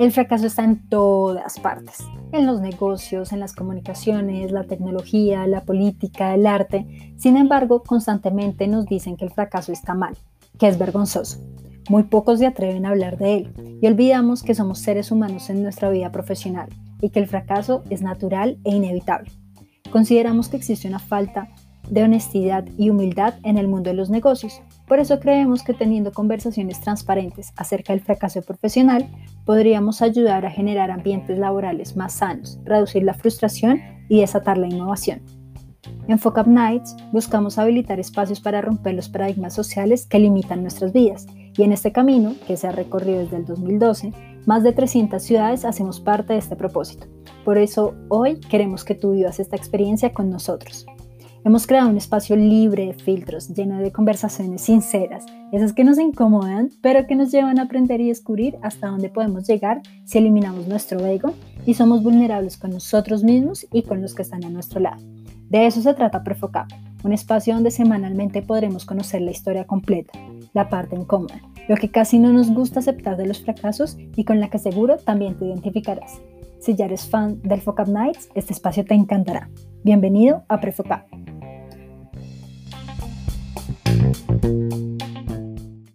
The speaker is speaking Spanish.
El fracaso está en todas partes, en los negocios, en las comunicaciones, la tecnología, la política, el arte. Sin embargo, constantemente nos dicen que el fracaso está mal, que es vergonzoso. Muy pocos se atreven a hablar de él y olvidamos que somos seres humanos en nuestra vida profesional y que el fracaso es natural e inevitable. Consideramos que existe una falta de honestidad y humildad en el mundo de los negocios. Por eso creemos que teniendo conversaciones transparentes acerca del fracaso profesional, podríamos ayudar a generar ambientes laborales más sanos, reducir la frustración y desatar la innovación. En Focus Nights buscamos habilitar espacios para romper los paradigmas sociales que limitan nuestras vidas y en este camino, que se ha recorrido desde el 2012, más de 300 ciudades hacemos parte de este propósito. Por eso hoy queremos que tú vivas esta experiencia con nosotros. Hemos creado un espacio libre de filtros, lleno de conversaciones sinceras, esas que nos incomodan, pero que nos llevan a aprender y descubrir hasta dónde podemos llegar si eliminamos nuestro ego y somos vulnerables con nosotros mismos y con los que están a nuestro lado. De eso se trata Prefocap, un espacio donde semanalmente podremos conocer la historia completa, la parte incómoda, lo que casi no nos gusta aceptar de los fracasos y con la que seguro también te identificarás. Si ya eres fan del Focap Nights, este espacio te encantará. Bienvenido a Prefocap. thank you